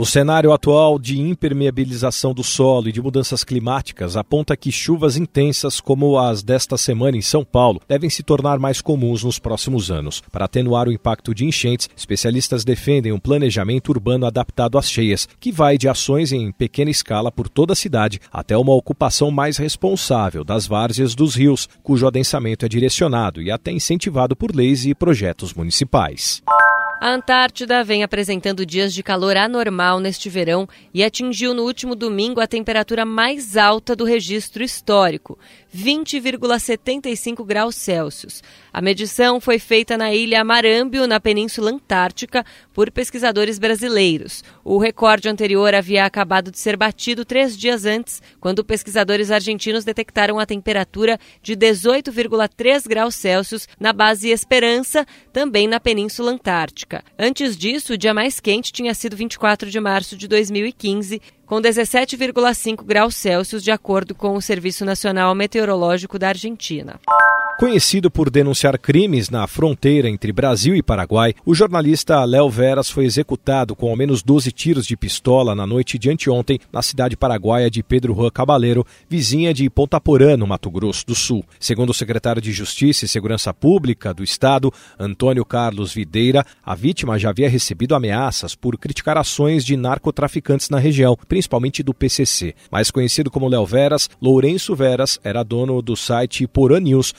O cenário atual de impermeabilização do solo e de mudanças climáticas aponta que chuvas intensas, como as desta semana em São Paulo, devem se tornar mais comuns nos próximos anos. Para atenuar o impacto de enchentes, especialistas defendem um planejamento urbano adaptado às cheias, que vai de ações em pequena escala por toda a cidade até uma ocupação mais responsável das várzeas dos rios, cujo adensamento é direcionado e até incentivado por leis e projetos municipais. A Antártida vem apresentando dias de calor anormal neste verão e atingiu no último domingo a temperatura mais alta do registro histórico, 20,75 graus Celsius. A medição foi feita na ilha Marâmbio, na Península Antártica, por pesquisadores brasileiros. O recorde anterior havia acabado de ser batido três dias antes, quando pesquisadores argentinos detectaram a temperatura de 18,3 graus Celsius na base Esperança, também na Península Antártica. Antes disso, o dia mais quente tinha sido 24 de março de 2015, com 17,5 graus Celsius, de acordo com o Serviço Nacional Meteorológico da Argentina. Conhecido por denunciar crimes na fronteira entre Brasil e Paraguai, o jornalista Léo Veras foi executado com ao menos 12 tiros de pistola na noite de anteontem na cidade paraguaia de Pedro Juan Cabaleiro, vizinha de Ponta Porã, no Mato Grosso do Sul. Segundo o secretário de Justiça e Segurança Pública do Estado, Antônio Carlos Videira, a vítima já havia recebido ameaças por criticar ações de narcotraficantes na região, principalmente do PCC. Mais conhecido como Léo Veras, Lourenço Veras era dono do site Porã News,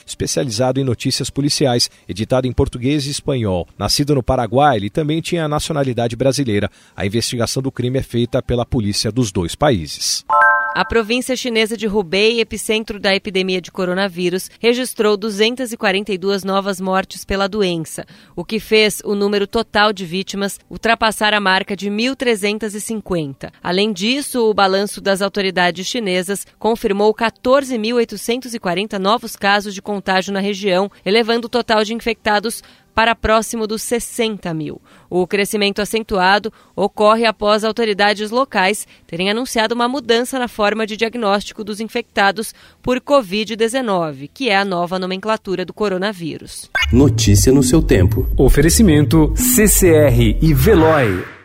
em notícias policiais, editado em português e espanhol. Nascido no Paraguai, ele também tinha nacionalidade brasileira. A investigação do crime é feita pela polícia dos dois países. A província chinesa de Hubei, epicentro da epidemia de coronavírus, registrou 242 novas mortes pela doença, o que fez o número total de vítimas ultrapassar a marca de 1.350. Além disso, o balanço das autoridades chinesas confirmou 14.840 novos casos de contágio na região, elevando o total de infectados para próximo dos 60 mil. O crescimento acentuado ocorre após autoridades locais terem anunciado uma mudança na forma de diagnóstico dos infectados por Covid-19, que é a nova nomenclatura do coronavírus. Notícia no seu tempo. Oferecimento CCR e Veloy.